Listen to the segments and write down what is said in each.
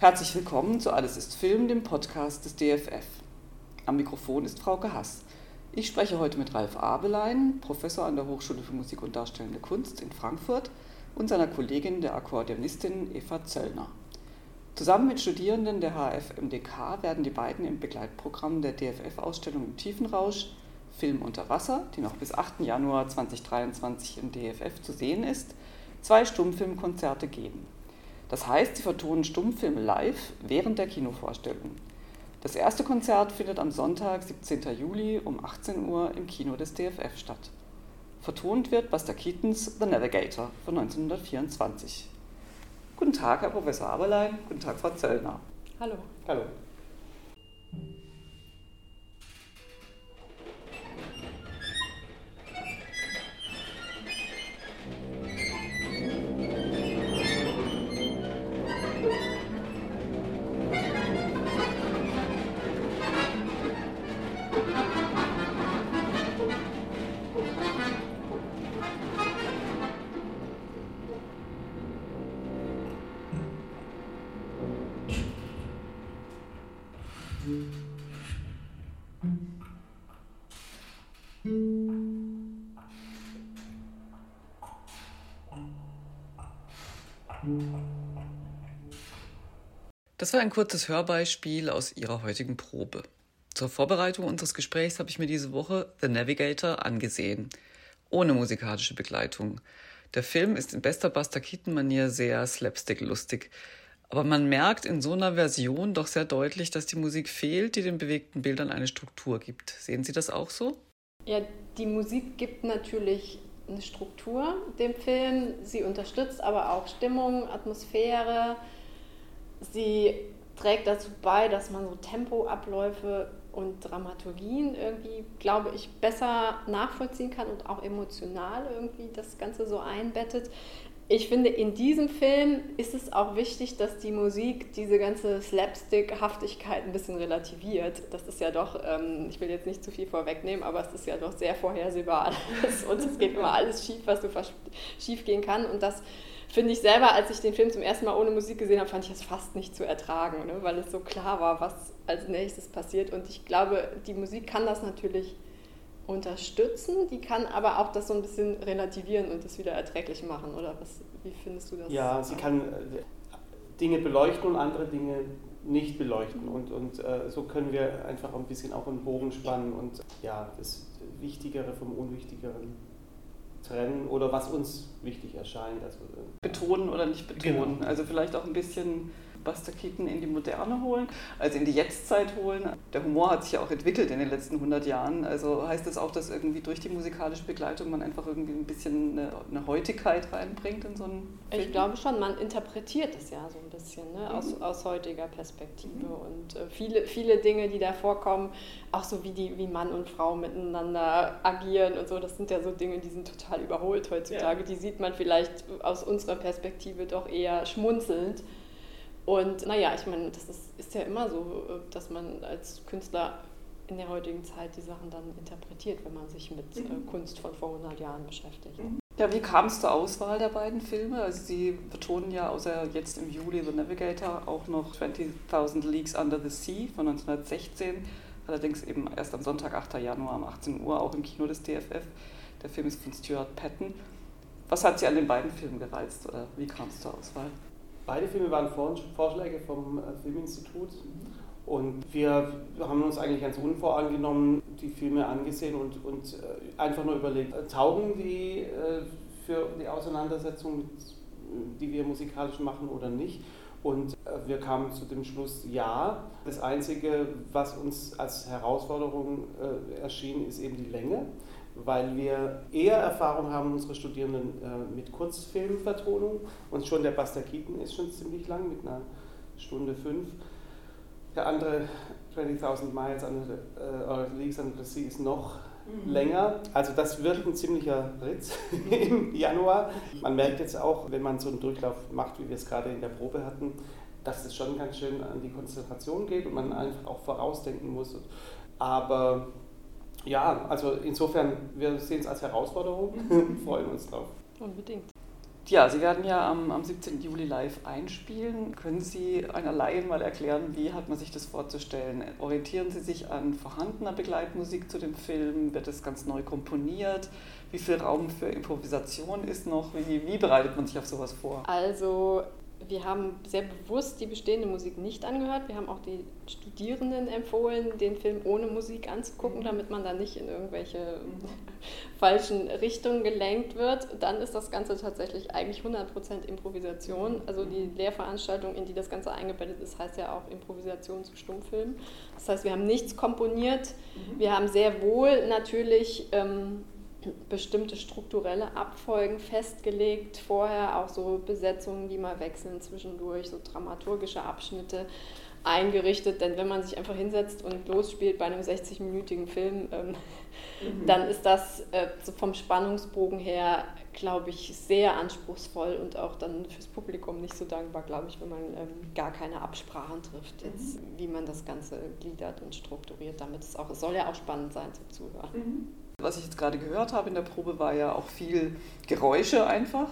Herzlich willkommen zu Alles ist Film, dem Podcast des DFF. Am Mikrofon ist Frauke Hass. Ich spreche heute mit Ralf Abelein, Professor an der Hochschule für Musik und Darstellende Kunst in Frankfurt und seiner Kollegin, der Akkordeonistin Eva Zöllner. Zusammen mit Studierenden der HFMDK werden die beiden im Begleitprogramm der DFF-Ausstellung im Tiefenrausch Film unter Wasser, die noch bis 8. Januar 2023 im DFF zu sehen ist, zwei Stummfilmkonzerte geben. Das heißt, sie vertonen Stummfilme live während der Kinovorstellung. Das erste Konzert findet am Sonntag, 17. Juli um 18 Uhr im Kino des DFF statt. Vertont wird Buster Keatons The Navigator von 1924. Guten Tag, Herr Professor Aberlein. Guten Tag, Frau Zöllner. Hallo. Hallo. Das war ein kurzes Hörbeispiel aus Ihrer heutigen Probe. Zur Vorbereitung unseres Gesprächs habe ich mir diese Woche The Navigator angesehen, ohne musikalische Begleitung. Der Film ist in bester Buster Keaton-Manier sehr slapstick-lustig, aber man merkt in so einer Version doch sehr deutlich, dass die Musik fehlt, die den bewegten Bildern eine Struktur gibt. Sehen Sie das auch so? Ja, die Musik gibt natürlich eine Struktur dem Film. Sie unterstützt aber auch Stimmung, Atmosphäre, Sie trägt dazu bei, dass man so Tempoabläufe und Dramaturgien irgendwie, glaube ich, besser nachvollziehen kann und auch emotional irgendwie das Ganze so einbettet. Ich finde, in diesem Film ist es auch wichtig, dass die Musik diese ganze Slapstick-Haftigkeit ein bisschen relativiert. Das ist ja doch, ähm, ich will jetzt nicht zu viel vorwegnehmen, aber es ist ja doch sehr vorhersehbar alles und es geht immer alles schief, was so schief gehen kann. Und das finde ich selber, als ich den Film zum ersten Mal ohne Musik gesehen habe, fand ich es fast nicht zu ertragen, ne? weil es so klar war, was als nächstes passiert. Und ich glaube, die Musik kann das natürlich unterstützen, die kann aber auch das so ein bisschen relativieren und das wieder erträglich machen. Oder was, wie findest du das? Ja, sie kann äh, Dinge beleuchten und andere Dinge nicht beleuchten. Und, und äh, so können wir einfach ein bisschen auch einen Bogen spannen und ja, das Wichtigere vom Unwichtigeren trennen oder was uns wichtig erscheint. Also, äh, betonen oder nicht betonen. Genau. Also vielleicht auch ein bisschen Buster Keaton in die Moderne holen, also in die Jetztzeit holen. Der Humor hat sich ja auch entwickelt in den letzten 100 Jahren. Also heißt das auch, dass irgendwie durch die musikalische Begleitung man einfach irgendwie ein bisschen eine, eine Heutigkeit reinbringt in so einen Film? Ich glaube schon, man interpretiert es ja so ein bisschen ne? aus, mhm. aus heutiger Perspektive. Mhm. Und äh, viele, viele Dinge, die da vorkommen, auch so wie, die, wie Mann und Frau miteinander agieren und so, das sind ja so Dinge, die sind total überholt heutzutage. Ja. Die sieht man vielleicht aus unserer Perspektive doch eher schmunzelnd. Und naja, ich meine, das ist, ist ja immer so, äh, dass man als Künstler in der heutigen Zeit die Sachen dann interpretiert, wenn man sich mit äh, mhm. Kunst von vor 100 Jahren beschäftigt. Ja, wie kam es zur Auswahl der beiden Filme? Also Sie betonen ja außer jetzt im Juli The Navigator auch noch 20.000 Leagues Under the Sea von 1916, allerdings eben erst am Sonntag, 8. Januar um 18 Uhr, auch im Kino des DFF. Der Film ist von Stuart Patton. Was hat Sie an den beiden Filmen gereizt oder wie kam es zur Auswahl? Beide Filme waren Vorschläge vom äh, Filminstitut und wir haben uns eigentlich ganz unvorangenommen die Filme angesehen und, und äh, einfach nur überlegt, äh, taugen die für die Auseinandersetzung, die wir musikalisch machen oder nicht. Und wir kamen zu dem Schluss, ja. Das Einzige, was uns als Herausforderung erschien, ist eben die Länge weil wir eher Erfahrung haben, unsere Studierenden äh, mit Kurzfilmvertonung. Und schon der Buster Keaton ist schon ziemlich lang, mit einer Stunde fünf. Der andere 20.000 Miles an äh, Leagues under the Sea ist noch mhm. länger. Also das wird ein ziemlicher Ritz im Januar. Man merkt jetzt auch, wenn man so einen Durchlauf macht, wie wir es gerade in der Probe hatten, dass es schon ganz schön an die Konzentration geht und man einfach auch vorausdenken muss. Aber ja, also insofern, wir sehen es als Herausforderung und freuen uns drauf. Unbedingt. Ja, Sie werden ja am, am 17. Juli live einspielen. Können Sie einer Laien mal erklären, wie hat man sich das vorzustellen? Orientieren Sie sich an vorhandener Begleitmusik zu dem Film? Wird es ganz neu komponiert? Wie viel Raum für Improvisation ist noch? Wie, wie bereitet man sich auf sowas vor? Also wir haben sehr bewusst die bestehende Musik nicht angehört. Wir haben auch die Studierenden empfohlen, den Film ohne Musik anzugucken, mhm. damit man da nicht in irgendwelche mhm. falschen Richtungen gelenkt wird. Dann ist das Ganze tatsächlich eigentlich 100% Improvisation. Also die Lehrveranstaltung, in die das Ganze eingebettet ist, heißt ja auch Improvisation zu Stummfilmen. Das heißt, wir haben nichts komponiert. Mhm. Wir haben sehr wohl natürlich... Ähm, bestimmte strukturelle Abfolgen festgelegt, vorher auch so Besetzungen, die mal wechseln zwischendurch, so dramaturgische Abschnitte eingerichtet, denn wenn man sich einfach hinsetzt und losspielt bei einem 60-minütigen Film, ähm, mhm. dann ist das äh, so vom Spannungsbogen her, glaube ich, sehr anspruchsvoll und auch dann fürs Publikum nicht so dankbar, glaube ich, wenn man ähm, gar keine Absprachen trifft, jetzt, mhm. wie man das Ganze gliedert und strukturiert, damit es auch, es soll ja auch spannend sein zum Zuhören. Mhm. Was ich jetzt gerade gehört habe in der Probe, war ja auch viel Geräusche einfach.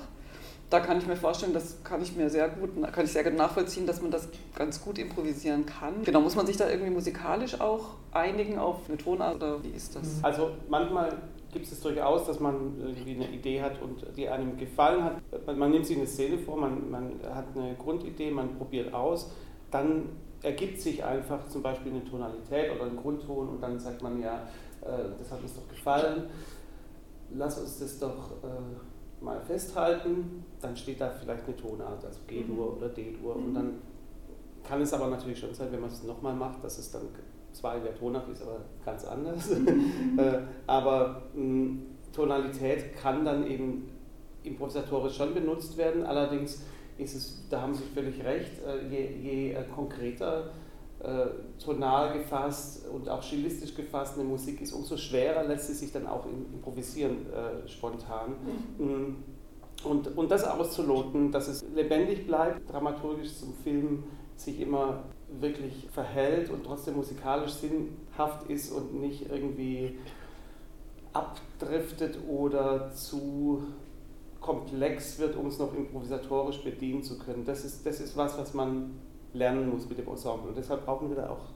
Da kann ich mir vorstellen, das kann ich mir sehr gut, kann ich sehr gut nachvollziehen, dass man das ganz gut improvisieren kann. Genau, muss man sich da irgendwie musikalisch auch einigen auf eine Tonart oder wie ist das? Also manchmal gibt es durchaus, dass man irgendwie eine Idee hat und die einem gefallen hat. Man, man nimmt sich eine Szene vor, man, man hat eine Grundidee, man probiert aus, dann ergibt sich einfach zum Beispiel eine Tonalität oder ein Grundton und dann sagt man ja, das hat uns doch gefallen, lass uns das doch äh, mal festhalten, dann steht da vielleicht eine Tonart, also G-Dur mhm. oder D-Dur und dann kann es aber natürlich schon sein, wenn man es nochmal macht, dass es dann zwar in der Tonart ist, aber ganz anders. Mhm. äh, aber mh, Tonalität kann dann eben improvisatorisch schon benutzt werden, allerdings ist es, da haben Sie völlig recht, äh, je, je äh, konkreter äh, tonal gefasst und auch stilistisch gefasst eine Musik ist, umso schwerer lässt sie sich dann auch improvisieren äh, spontan. Mhm. Und, und das auszuloten, dass es lebendig bleibt, dramaturgisch zum Film sich immer wirklich verhält und trotzdem musikalisch sinnhaft ist und nicht irgendwie abdriftet oder zu komplex wird, um es noch improvisatorisch bedienen zu können. Das ist, das ist was, was man lernen muss mit dem Ensemble. Und deshalb brauchen wir da auch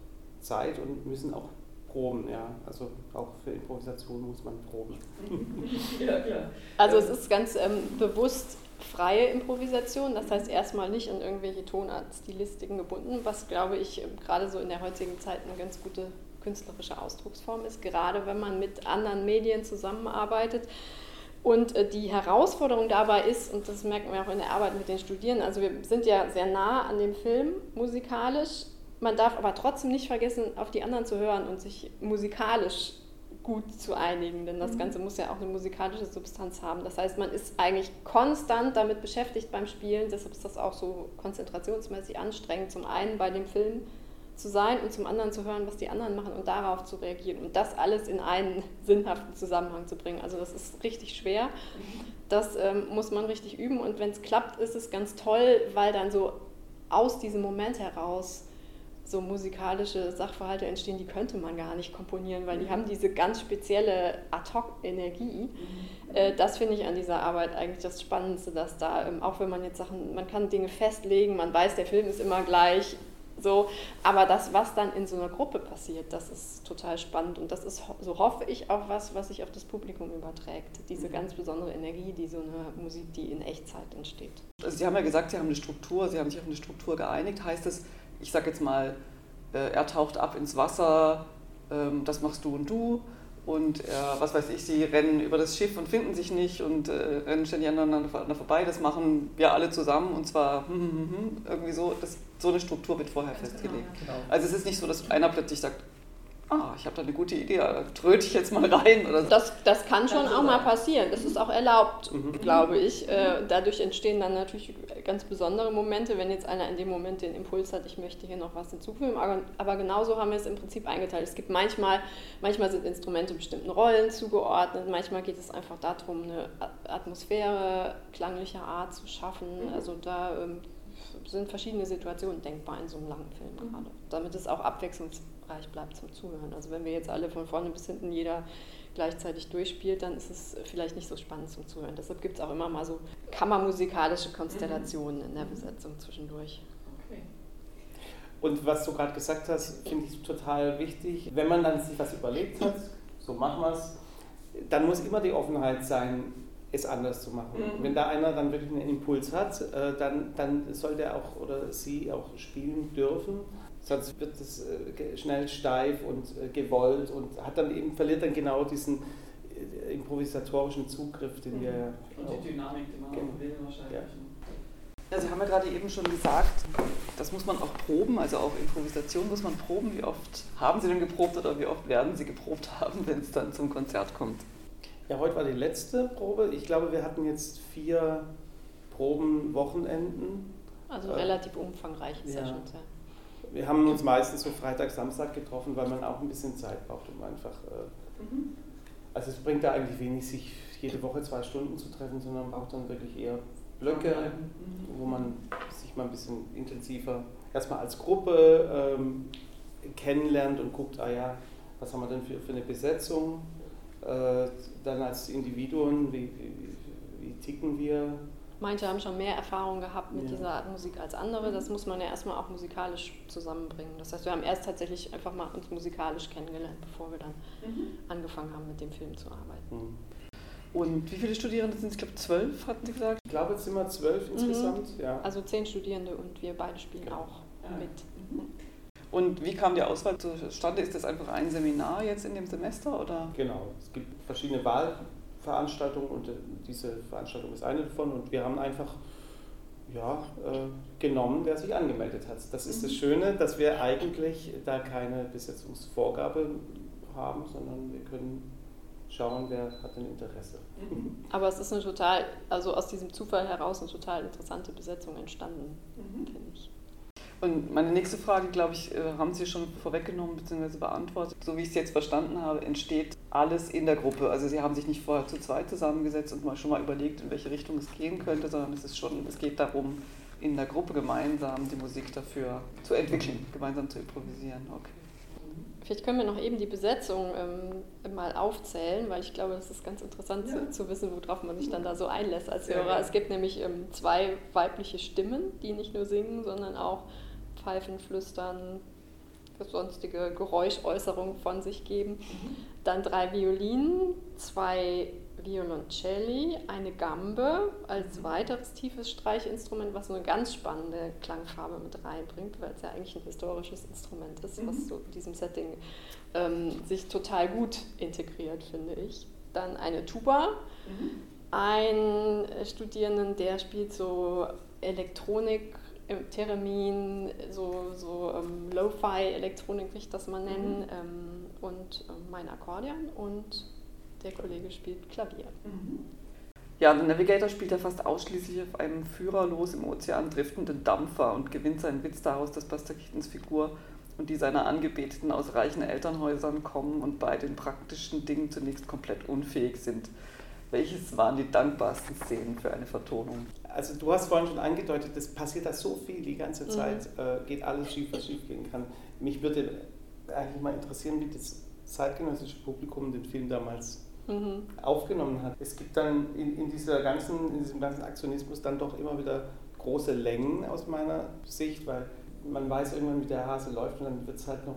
Zeit und müssen auch proben. Ja? Also auch für Improvisation muss man proben. ja, klar. Also es ist ganz ähm, bewusst freie Improvisation, das heißt erstmal nicht in irgendwelche Tonartstilistiken gebunden, was glaube ich gerade so in der heutigen Zeit eine ganz gute künstlerische Ausdrucksform ist, gerade wenn man mit anderen Medien zusammenarbeitet. Und äh, die Herausforderung dabei ist, und das merken wir auch in der Arbeit mit den Studierenden, also wir sind ja sehr nah an dem Film musikalisch, man darf aber trotzdem nicht vergessen, auf die anderen zu hören und sich musikalisch gut zu einigen, denn das mhm. Ganze muss ja auch eine musikalische Substanz haben. Das heißt, man ist eigentlich konstant damit beschäftigt beim Spielen, deshalb ist das auch so konzentrationsmäßig anstrengend. Zum einen bei dem Film, zu sein und zum anderen zu hören, was die anderen machen und darauf zu reagieren und das alles in einen sinnhaften Zusammenhang zu bringen. Also das ist richtig schwer. Das ähm, muss man richtig üben und wenn es klappt, ist es ganz toll, weil dann so aus diesem Moment heraus so musikalische Sachverhalte entstehen, die könnte man gar nicht komponieren, weil die haben diese ganz spezielle Ad-Hoc-Energie. Mhm. Äh, das finde ich an dieser Arbeit eigentlich das Spannendste, dass da, ähm, auch wenn man jetzt Sachen, man kann Dinge festlegen, man weiß, der Film ist immer gleich, so, aber das, was dann in so einer Gruppe passiert, das ist total spannend und das ist, so hoffe ich, auch was, was sich auf das Publikum überträgt. Diese mhm. ganz besondere Energie, die so eine Musik, die in Echtzeit entsteht. Also Sie haben ja gesagt, Sie haben eine Struktur, Sie haben sich auf eine Struktur geeinigt. Heißt es, ich sage jetzt mal, äh, er taucht ab ins Wasser, ähm, das machst du und du und äh, was weiß ich, sie rennen über das Schiff und finden sich nicht und äh, rennen ständig aneinander vorbei. Das machen wir alle zusammen und zwar hm, hm, hm, irgendwie so. Das, so eine Struktur wird vorher genau, festgelegt. Genau. Also es ist nicht so, dass einer plötzlich sagt, ah, ich habe da eine gute Idee, da tröte ich jetzt mal rein. Oder so. das, das kann schon auch mal passieren. Das ist auch erlaubt, mhm. glaube ich. Äh, dadurch entstehen dann natürlich ganz besondere Momente, wenn jetzt einer in dem Moment den Impuls hat, ich möchte hier noch was hinzufügen. Aber, aber genauso haben wir es im Prinzip eingeteilt. Es gibt manchmal, manchmal sind Instrumente bestimmten Rollen zugeordnet, manchmal geht es einfach darum, eine Atmosphäre klanglicher Art zu schaffen. Mhm. Also da ähm, sind verschiedene Situationen denkbar in so einem langen Film mhm. gerade, damit es auch abwechslungsreich bleibt zum Zuhören. Also wenn wir jetzt alle von vorne bis hinten jeder gleichzeitig durchspielt, dann ist es vielleicht nicht so spannend zum Zuhören. Deshalb gibt es auch immer mal so kammermusikalische Konstellationen mhm. in der Besetzung zwischendurch. Okay. Und was du gerade gesagt hast, finde ich total wichtig. Wenn man dann sich was überlegt hat, so machen wir es, dann muss immer die Offenheit sein, es anders zu machen. Mhm. Wenn da einer dann wirklich einen Impuls hat, äh, dann, dann soll der auch oder sie auch spielen dürfen. Sonst wird es äh, schnell steif und äh, gewollt und hat dann eben, verliert dann genau diesen improvisatorischen Zugriff, den mhm. wir. Und die Dynamik, die man auch will, wahrscheinlich. Ja. Ja, Sie haben ja gerade eben schon gesagt, das muss man auch proben, also auch Improvisation muss man proben. Wie oft haben Sie denn geprobt oder wie oft werden Sie geprobt haben, wenn es dann zum Konzert kommt? Ja, heute war die letzte Probe. Ich glaube, wir hatten jetzt vier Proben-Wochenenden. Also äh, relativ umfangreiche ja. Sessions, ja. Wir haben uns meistens so Freitag, Samstag getroffen, weil man auch ein bisschen Zeit braucht, um einfach. Äh, mhm. Also es bringt da eigentlich wenig, sich jede Woche zwei Stunden zu treffen, sondern man braucht dann wirklich eher Blöcke, mhm. wo man sich mal ein bisschen intensiver erstmal als Gruppe ähm, kennenlernt und guckt, ah ja, was haben wir denn für, für eine Besetzung, äh, dann als Individuen, wie, wie, wie, ticken wir. Manche haben schon mehr Erfahrung gehabt mit ja. dieser Art Musik als andere. Das muss man ja erstmal auch musikalisch zusammenbringen. Das heißt, wir haben erst tatsächlich einfach mal uns musikalisch kennengelernt, bevor wir dann mhm. angefangen haben, mit dem Film zu arbeiten. Mhm. Und wie viele Studierende sind es? Ich glaube, zwölf hatten Sie gesagt? Ich glaube, es sind immer zwölf mhm. insgesamt. Ja. Also zehn Studierende und wir beide spielen genau. auch ja. mit. Mhm. Und wie kam die Auswahl zustande? Ist das einfach ein Seminar jetzt in dem Semester? Oder? Genau, es gibt verschiedene Wahlveranstaltungen und äh, diese Veranstaltung ist eine davon und wir haben einfach ja, äh, genommen, wer sich angemeldet hat. Das ist das mhm. Schöne, dass wir eigentlich da keine Besetzungsvorgabe haben, sondern wir können schauen, wer hat ein Interesse. Mhm. Aber es ist eine total, also aus diesem Zufall heraus eine total interessante Besetzung entstanden, mhm. finde ich. Und meine nächste Frage, glaube ich, äh, haben Sie schon vorweggenommen bzw. beantwortet. So wie ich es jetzt verstanden habe, entsteht alles in der Gruppe. Also Sie haben sich nicht vorher zu zweit zusammengesetzt und mal schon mal überlegt, in welche Richtung es gehen könnte, sondern es ist schon, es geht darum, in der Gruppe gemeinsam die Musik dafür zu entwickeln, gemeinsam zu improvisieren. Okay. Vielleicht können wir noch eben die Besetzung ähm, mal aufzählen, weil ich glaube, das ist ganz interessant ja. zu, zu, wissen, worauf man sich dann da so einlässt als Hörer. Ja. Es gibt nämlich ähm, zwei weibliche Stimmen, die nicht nur singen, sondern auch Pfeifen, Flüstern, sonstige Geräuschäußerungen von sich geben. Mhm. Dann drei Violinen, zwei Violoncelli, eine Gambe als mhm. weiteres tiefes Streichinstrument, was so eine ganz spannende Klangfarbe mit reinbringt, weil es ja eigentlich ein historisches Instrument ist, mhm. was so in diesem Setting ähm, sich total gut integriert, finde ich. Dann eine Tuba, mhm. ein Studierenden, der spielt so Elektronik Theremin, so, so ähm, Lo-Fi-Elektronik will ich das mal nennen, mhm. ähm, und ähm, mein Akkordeon und der Kollege spielt Klavier. Mhm. Ja, der Navigator spielt ja fast ausschließlich auf einem führerlos im Ozean driftenden Dampfer und gewinnt seinen Witz daraus, dass Buster Keatons Figur und die seiner Angebeteten aus reichen Elternhäusern kommen und bei den praktischen Dingen zunächst komplett unfähig sind. Welches waren die dankbarsten Szenen für eine Vertonung? Also du hast vorhin schon angedeutet, es passiert da so viel die ganze mhm. Zeit, mhm. äh, geht alles schief, was schief gehen kann. Mich würde eigentlich mal interessieren, wie das zeitgenössische Publikum den Film damals mhm. aufgenommen hat. Es gibt dann in, in, dieser ganzen, in diesem ganzen Aktionismus dann doch immer wieder große Längen aus meiner Sicht, weil man weiß irgendwann, wie der Hase läuft und dann wird es halt noch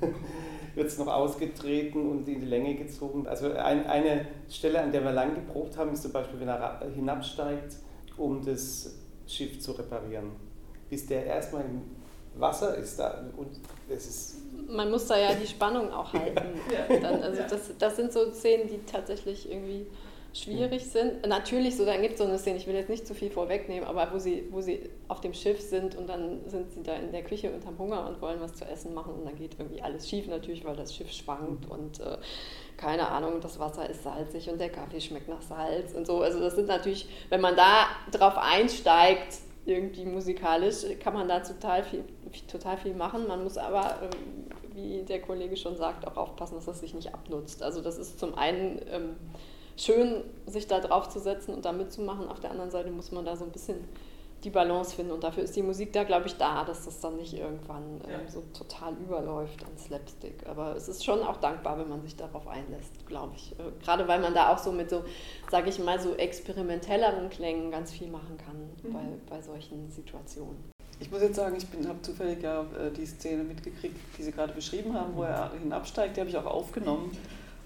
wird es noch ausgetreten und in die Länge gezogen. Also ein, eine Stelle, an der wir lang geprobt haben, ist zum Beispiel, wenn er hinabsteigt um das Schiff zu reparieren. Bis der erstmal im Wasser ist da und es ist. Man muss da ja die Spannung auch halten. ja. Dann, also das, das sind so Szenen, die tatsächlich irgendwie schwierig sind. Natürlich, so dann gibt es so eine Szene, ich will jetzt nicht zu viel vorwegnehmen, aber wo sie, wo sie auf dem Schiff sind und dann sind sie da in der Küche und haben Hunger und wollen was zu essen machen und dann geht irgendwie alles schief natürlich, weil das Schiff schwankt und äh, keine Ahnung, das Wasser ist salzig und der Kaffee schmeckt nach Salz und so. Also das sind natürlich, wenn man da drauf einsteigt, irgendwie musikalisch, kann man da total viel, total viel machen. Man muss aber, ähm, wie der Kollege schon sagt, auch aufpassen, dass das sich nicht abnutzt. Also das ist zum einen ähm, schön, sich da drauf zu setzen und da mitzumachen. Auf der anderen Seite muss man da so ein bisschen die Balance finden. Und dafür ist die Musik da, glaube ich, da, dass das dann nicht irgendwann ähm, so total überläuft an Slapstick. Aber es ist schon auch dankbar, wenn man sich darauf einlässt, glaube ich. Äh, gerade weil man da auch so mit so, sage ich mal, so experimentelleren Klängen ganz viel machen kann mhm. bei, bei solchen Situationen. Ich muss jetzt sagen, ich habe zufällig ja äh, die Szene mitgekriegt, die Sie gerade beschrieben haben, wo er hinabsteigt, die habe ich auch aufgenommen.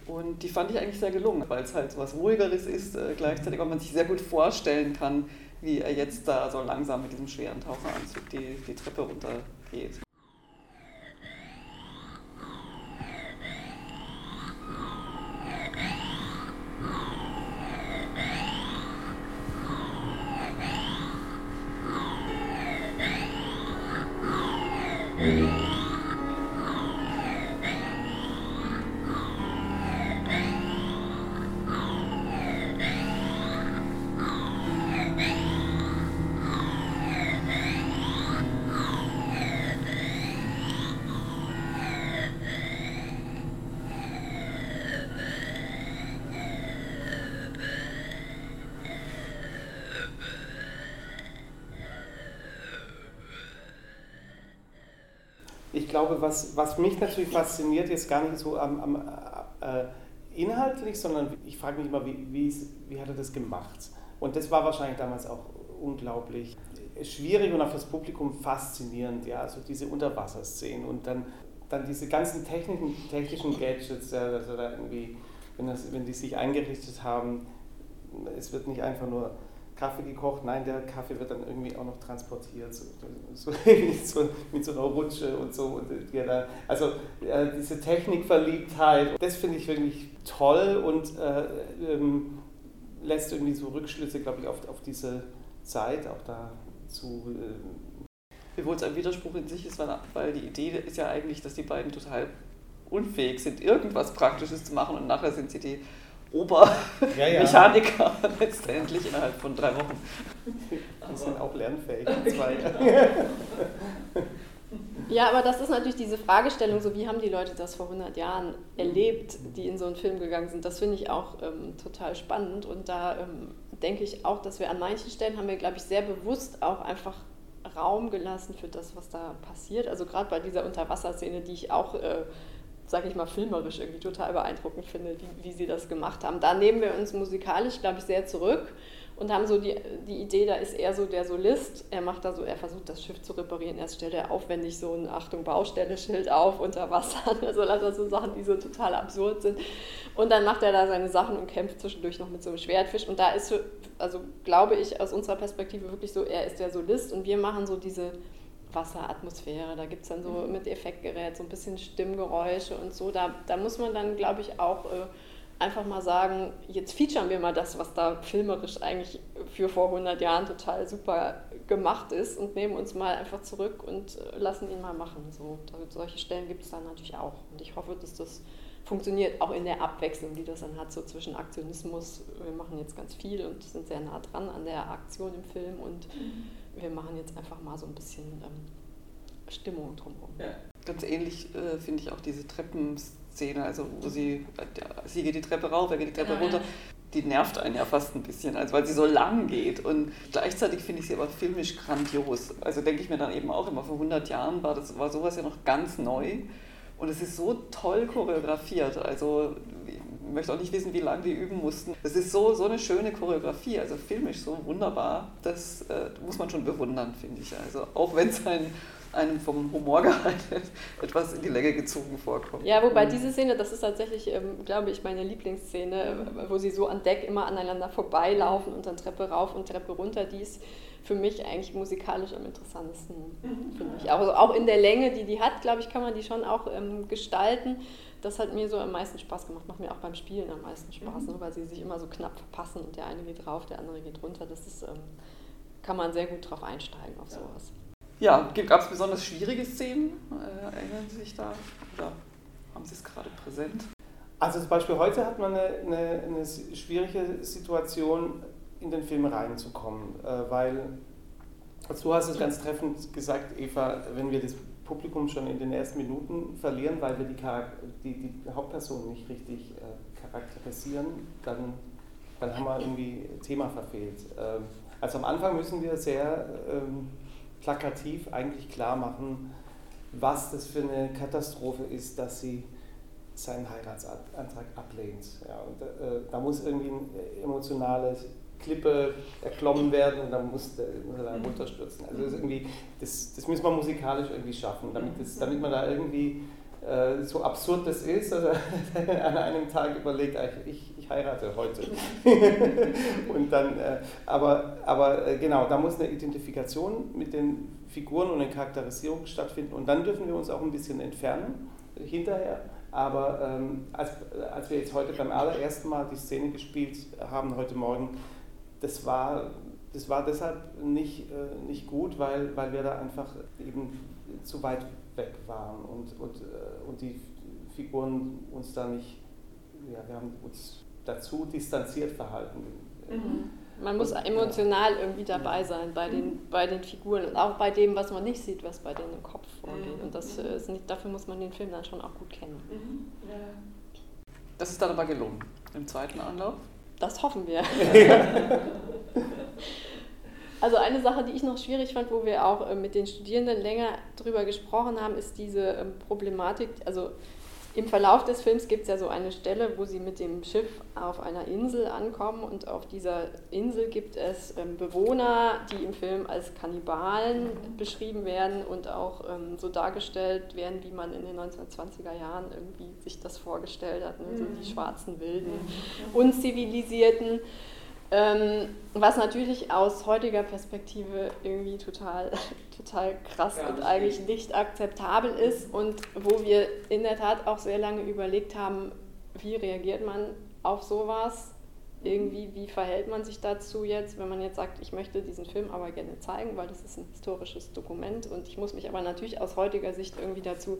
Und die fand ich eigentlich sehr gelungen, weil es halt so was Ruhigeres ist, äh, gleichzeitig, weil man sich sehr gut vorstellen kann, wie er jetzt da so langsam mit diesem schweren Taucheranzug die, die Treppe runtergeht. Glaube, was, was mich natürlich fasziniert, jetzt gar nicht so am, am äh, inhaltlich, sondern ich frage mich immer, wie, wie, hat er das gemacht? Und das war wahrscheinlich damals auch unglaublich schwierig und auch fürs Publikum faszinierend, ja, also diese Unterwasserszenen und dann, dann diese ganzen technischen, technischen Gadgets, ja, also da irgendwie, wenn, das, wenn die sich eingerichtet haben, es wird nicht einfach nur Kaffee gekocht, nein, der Kaffee wird dann irgendwie auch noch transportiert, so, so, so mit so einer Rutsche und so. Und, ja, also äh, diese Technikverliebtheit, das finde ich wirklich toll und äh, ähm, lässt irgendwie so Rückschlüsse, glaube ich, auf, auf diese Zeit auch da zu. Äh Wiewohl es ein Widerspruch in sich ist, weil die Idee ist ja eigentlich, dass die beiden total unfähig sind, irgendwas Praktisches zu machen und nachher sind sie die Obermechaniker ja, ja. letztendlich innerhalb von drei Wochen. Die sind auch lernfähig, zwei. Ja, aber das ist natürlich diese Fragestellung, so wie haben die Leute das vor 100 Jahren erlebt, die in so einen Film gegangen sind. Das finde ich auch ähm, total spannend und da ähm, denke ich auch, dass wir an manchen Stellen haben wir, glaube ich, sehr bewusst auch einfach Raum gelassen für das, was da passiert. Also gerade bei dieser Unterwasserszene, die ich auch äh, sage ich mal, filmerisch irgendwie total beeindruckend finde, wie, wie sie das gemacht haben. Da nehmen wir uns musikalisch, glaube ich, sehr zurück und haben so die, die Idee, da ist er so der Solist, er macht da so, er versucht das Schiff zu reparieren, erst stellt er aufwendig so ein Achtung Baustelle-Schild auf unter Wasser, also lauter so Sachen, die so total absurd sind. Und dann macht er da seine Sachen und kämpft zwischendurch noch mit so einem Schwertfisch. Und da ist, also glaube ich aus unserer Perspektive wirklich so, er ist der Solist und wir machen so diese Wasseratmosphäre. Da gibt es dann so mhm. mit Effektgerät so ein bisschen Stimmgeräusche und so. Da, da muss man dann, glaube ich, auch äh, einfach mal sagen, jetzt featuren wir mal das, was da filmerisch eigentlich für vor 100 Jahren total super gemacht ist und nehmen uns mal einfach zurück und äh, lassen ihn mal machen. So, solche Stellen gibt es dann natürlich auch. Und ich hoffe, dass das funktioniert auch in der Abwechslung, die das dann hat, so zwischen Aktionismus, wir machen jetzt ganz viel und sind sehr nah dran an der Aktion im Film und mhm wir machen jetzt einfach mal so ein bisschen ähm, Stimmung drumherum. Ja. Ganz ähnlich äh, finde ich auch diese Treppenszene, also wo sie, äh, sie geht die Treppe rauf, er geht die Treppe ja, runter. Die nervt einen ja fast ein bisschen, also weil sie so lang geht. Und gleichzeitig finde ich sie aber filmisch grandios. Also denke ich mir dann eben auch immer, vor 100 Jahren war, das, war sowas ja noch ganz neu. Und es ist so toll choreografiert. Also möchte auch nicht wissen, wie lange die üben mussten. Es ist so, so eine schöne Choreografie, also filmisch so wunderbar. Das äh, muss man schon bewundern, finde ich. Also auch wenn es ein einem vom Humorgehalt etwas in die Länge gezogen vorkommt. Ja, wobei diese Szene, das ist tatsächlich, ähm, glaube ich, meine Lieblingsszene, wo sie so an Deck immer aneinander vorbeilaufen und dann Treppe rauf und Treppe runter, die ist für mich eigentlich musikalisch am interessantesten, mhm. finde ich. Also auch in der Länge, die die hat, glaube ich, kann man die schon auch ähm, gestalten. Das hat mir so am meisten Spaß gemacht, macht mir auch beim Spielen am meisten Spaß, mhm. ne, weil sie sich immer so knapp verpassen und der eine geht rauf, der andere geht runter. Das ist, ähm, kann man sehr gut drauf einsteigen auf sowas. Ja, gab es besonders schwierige Szenen? Äh, erinnern Sie sich da? Oder haben Sie es gerade präsent? Also zum Beispiel heute hat man eine, eine, eine schwierige Situation, in den Film reinzukommen, äh, weil, also du hast es ganz treffend gesagt, Eva, wenn wir das Publikum schon in den ersten Minuten verlieren, weil wir die, die, die Hauptperson nicht richtig äh, charakterisieren, dann, dann haben wir irgendwie Thema verfehlt. Ähm, Also am Anfang müssen wir sehr ähm, plakativ eigentlich klar machen, was das für eine Katastrophe ist, dass sie seinen Heiratsantrag ablehnt. Ja, und, äh, da muss irgendwie eine emotionale Klippe erklommen werden und dann muss, muss er da mhm. runterstürzen. Also das, irgendwie, das, das müssen wir musikalisch irgendwie schaffen, damit, das, damit man da irgendwie äh, so absurd das ist, also an einem Tag überlegt, ich, ich heirate heute. und dann, äh, aber aber äh, genau, da muss eine Identifikation mit den Figuren und eine Charakterisierung stattfinden und dann dürfen wir uns auch ein bisschen entfernen hinterher. Aber ähm, als, als wir jetzt heute beim allerersten Mal die Szene gespielt haben, heute Morgen, das war, das war deshalb nicht, äh, nicht gut, weil, weil wir da einfach eben zu weit weg waren und, und, äh, und die Figuren uns da nicht, ja, wir haben uns dazu distanziert verhalten. Mhm. Man muss emotional irgendwie dabei sein bei den, bei den Figuren und auch bei dem, was man nicht sieht, was bei denen im Kopf vorgeht. Und das äh, ist nicht, dafür muss man den Film dann schon auch gut kennen. Mhm. Das ist dann aber gelungen im zweiten Anlauf. Das hoffen wir. also eine Sache, die ich noch schwierig fand, wo wir auch äh, mit den Studierenden länger drüber gesprochen haben, ist diese ähm, Problematik, also im Verlauf des Films gibt es ja so eine Stelle, wo sie mit dem Schiff auf einer Insel ankommen und auf dieser Insel gibt es ähm, Bewohner, die im Film als Kannibalen beschrieben werden und auch ähm, so dargestellt werden, wie man in den 1920er Jahren irgendwie sich das vorgestellt hat, ne? so die mhm. schwarzen Wilden, unzivilisierten. Ähm, was natürlich aus heutiger Perspektive irgendwie total, total krass ja, und eigentlich nicht akzeptabel ist und wo wir in der Tat auch sehr lange überlegt haben, wie reagiert man auf sowas irgendwie, wie verhält man sich dazu jetzt, wenn man jetzt sagt, ich möchte diesen Film aber gerne zeigen, weil das ist ein historisches Dokument und ich muss mich aber natürlich aus heutiger Sicht irgendwie dazu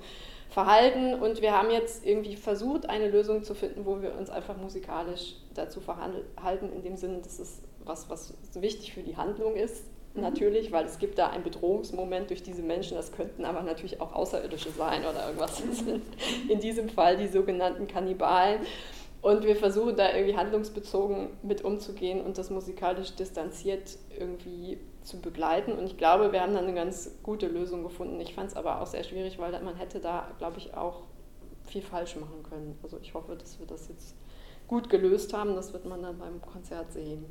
verhalten und wir haben jetzt irgendwie versucht, eine Lösung zu finden, wo wir uns einfach musikalisch dazu verhalten, in dem Sinne, dass es was, was wichtig für die Handlung ist, mhm. natürlich, weil es gibt da einen Bedrohungsmoment durch diese Menschen, das könnten aber natürlich auch Außerirdische sein oder irgendwas. in diesem Fall die sogenannten Kannibalen. Und wir versuchen da irgendwie handlungsbezogen mit umzugehen und das musikalisch distanziert irgendwie zu begleiten. Und ich glaube, wir haben da eine ganz gute Lösung gefunden. Ich fand es aber auch sehr schwierig, weil man hätte da, glaube ich, auch viel falsch machen können. Also ich hoffe, dass wir das jetzt gut gelöst haben. Das wird man dann beim Konzert sehen.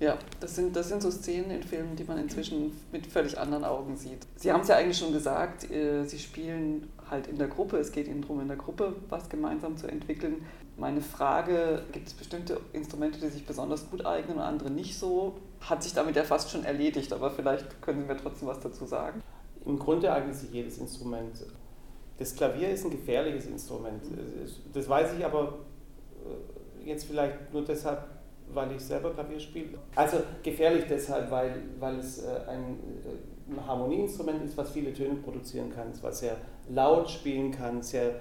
Ja, das sind, das sind so Szenen in Filmen, die man inzwischen mit völlig anderen Augen sieht. Sie haben es ja eigentlich schon gesagt, äh, Sie spielen halt in der Gruppe. Es geht Ihnen darum, in der Gruppe was gemeinsam zu entwickeln. Meine Frage, gibt es bestimmte Instrumente, die sich besonders gut eignen und andere nicht so? Hat sich damit ja fast schon erledigt, aber vielleicht können Sie mir trotzdem was dazu sagen. Im Grunde eignet sich jedes Instrument. Das Klavier ist ein gefährliches Instrument. Das weiß ich aber äh, jetzt vielleicht nur deshalb, weil ich selber Klavier spiele. Also gefährlich deshalb, weil, weil es äh, ein äh, Harmonieinstrument ist, was viele Töne produzieren kann, was sehr laut spielen kann, sehr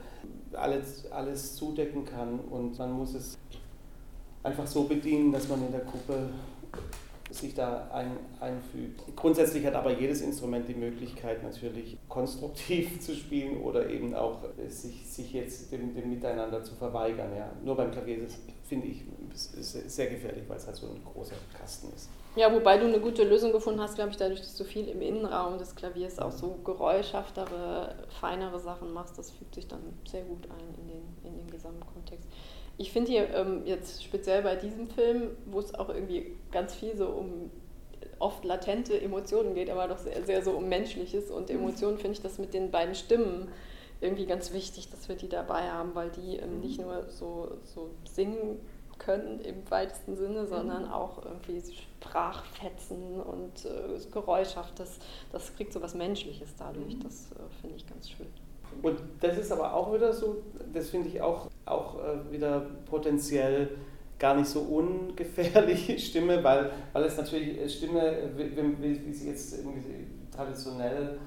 alles, alles zudecken kann und man muss es einfach so bedienen, dass man in der Gruppe sich da ein, einfügt. Grundsätzlich hat aber jedes Instrument die Möglichkeit, natürlich konstruktiv zu spielen oder eben auch sich, sich jetzt dem, dem Miteinander zu verweigern. Ja. Nur beim Klavier finde ich, sehr gefährlich, weil es halt so ein großer Kasten ist. Ja, wobei du eine gute Lösung gefunden hast, glaube ich, dadurch, dass du viel im Innenraum des Klaviers auch so geräuschhaftere, feinere Sachen machst. Das fügt sich dann sehr gut ein in den, in den Gesamtkontext. Ich finde hier ähm, jetzt speziell bei diesem Film, wo es auch irgendwie ganz viel so um oft latente Emotionen geht, aber doch sehr, sehr so um Menschliches und mhm. Emotionen, finde ich das mit den beiden Stimmen irgendwie ganz wichtig, dass wir die dabei haben, weil die ähm, nicht nur so, so singen können im weitesten Sinne, sondern mhm. auch irgendwie Sprachfetzen und äh, geräuschhaft. Das, das kriegt so was Menschliches dadurch. Mhm. Das äh, finde ich ganz schön. Und das ist aber auch wieder so, das finde ich auch, auch äh, wieder potenziell gar nicht so ungefährliche Stimme, weil, weil es natürlich äh, Stimme, wie, wie, wie sie jetzt traditionell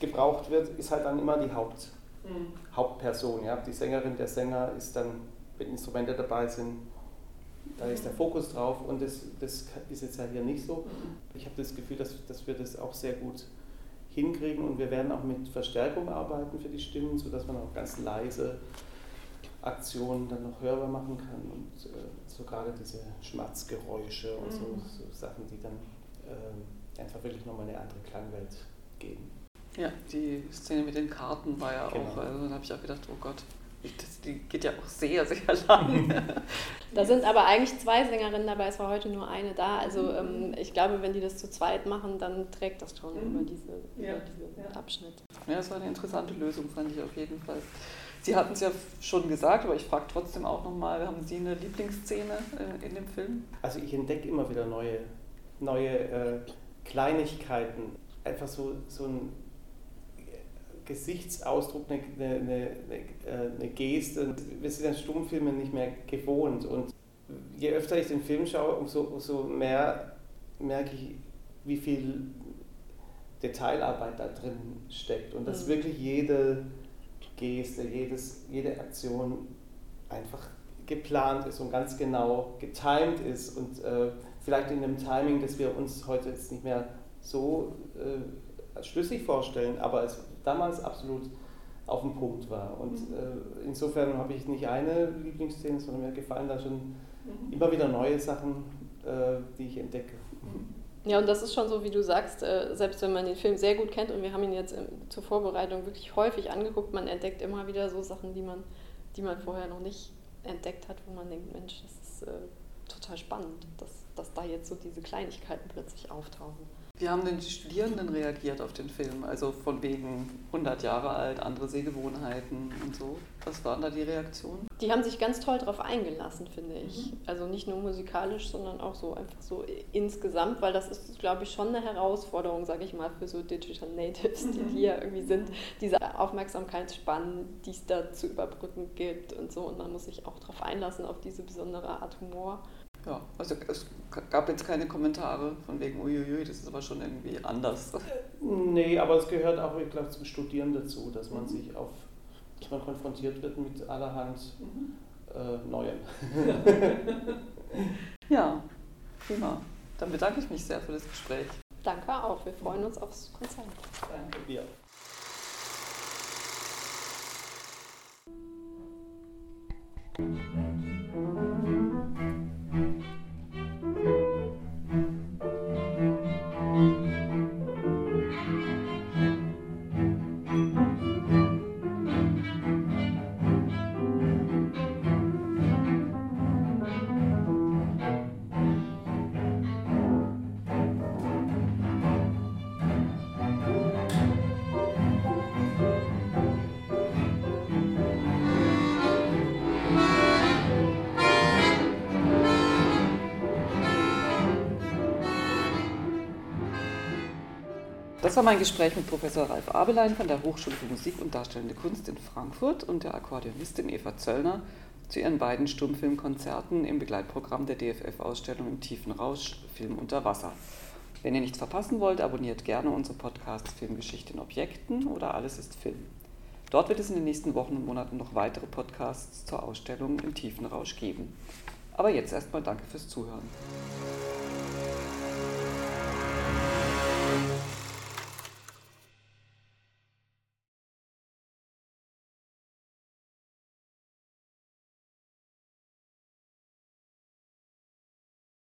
gebraucht wird, ist halt dann immer die Haupt, mhm. Hauptperson. Ja? Die Sängerin, der Sänger ist dann, wenn Instrumente dabei sind, da ist der Fokus drauf und das, das ist jetzt halt hier nicht so. Mhm. Ich habe das Gefühl, dass, dass wir das auch sehr gut hinkriegen und wir werden auch mit Verstärkung arbeiten für die Stimmen, sodass man auch ganz leise Aktionen dann noch hörbar machen kann und äh, so gerade diese Schmatzgeräusche und so, mhm. so, Sachen, die dann äh, einfach wirklich nochmal eine andere Klangwelt geben. Ja, die Szene mit den Karten war ja Genau. auch, also dann habe ich auch gedacht, oh Gott, das, die geht ja auch sehr, sehr lang. Da sind aber eigentlich zwei Sängerinnen dabei, es war heute nur eine da. Also ähm, ich glaube, wenn die das zu zweit machen, dann trägt das schon Mhm. über, diese, Ja, über diesen ja. Abschnitt. Ja, das war eine interessante Lösung, fand ich auf jeden Fall. Sie hatten es ja schon gesagt, aber ich frage trotzdem auch nochmal, haben Sie eine Lieblingsszene äh, in dem Film? Also ich entdecke immer wieder neue, neue äh, Kleinigkeiten. Einfach so, so ein Gesichtsausdruck, eine, eine, eine, eine, Geste. Wir sind an Stummfilmen nicht mehr gewohnt. Und je öfter ich den Film schaue, umso, umso mehr merke ich, wie viel Detailarbeit da drin steckt. Und dass Mhm. wirklich jede Geste, jedes, jede Aktion einfach geplant ist und ganz genau getimed ist und äh, vielleicht in einem Timing, das wir uns heute jetzt nicht mehr so äh, als schlüssig vorstellen, aber es damals absolut auf dem Punkt war. Und äh, insofern habe ich nicht eine Lieblingsszene, sondern mir gefallen da schon immer wieder neue Sachen, äh, die ich entdecke. Ja, und das ist schon so, wie du sagst, äh, selbst wenn man den Film sehr gut kennt und wir haben ihn jetzt ähm, zur Vorbereitung wirklich häufig angeguckt, man entdeckt immer wieder so Sachen, die man, die man vorher noch nicht entdeckt hat, wo man denkt, Mensch, das ist äh, total spannend, dass, dass da jetzt so diese Kleinigkeiten plötzlich auftauchen. Wie haben denn die Studierenden reagiert auf den Film? Also von wegen 100 Jahre alt, andere Sehgewohnheiten und so. Was waren da die Reaktionen? Die haben sich ganz toll darauf eingelassen, finde ich. Also nicht nur musikalisch, sondern auch so einfach so insgesamt, weil das ist, glaube ich, schon eine Herausforderung, sage ich mal, für so Digital Natives, die hier irgendwie sind, diese Aufmerksamkeitsspannen, die es da zu überbrücken gibt und so. Und man muss sich auch darauf einlassen, auf diese besondere Art Humor. Ja, also es gab jetzt keine Kommentare von wegen, uiuiui, das ist aber schon irgendwie anders. Nee, aber es gehört auch, ich glaube, zum Studieren dazu, dass man sich auf, dass man konfrontiert wird mit allerhand äh, Neuem. Ja, prima. Dann bedanke ich mich sehr für das Gespräch. Danke auch. Wir freuen uns aufs Konzert. Danke. Ja. Das war mein Gespräch mit Professor Ralf Abelein von der Hochschule für Musik und Darstellende Kunst in Frankfurt und der Akkordeonistin Eva Zöllner zu ihren beiden Stummfilmkonzerten im Begleitprogramm der DFF-Ausstellung im Tiefen Rausch Film unter Wasser. Wenn ihr nichts verpassen wollt, abonniert gerne unsere Podcasts Filmgeschichte in Objekten oder Alles ist Film. Dort wird es in den nächsten Wochen und Monaten noch weitere Podcasts zur Ausstellung im Tiefen Rausch geben. Aber jetzt erstmal danke fürs Zuhören.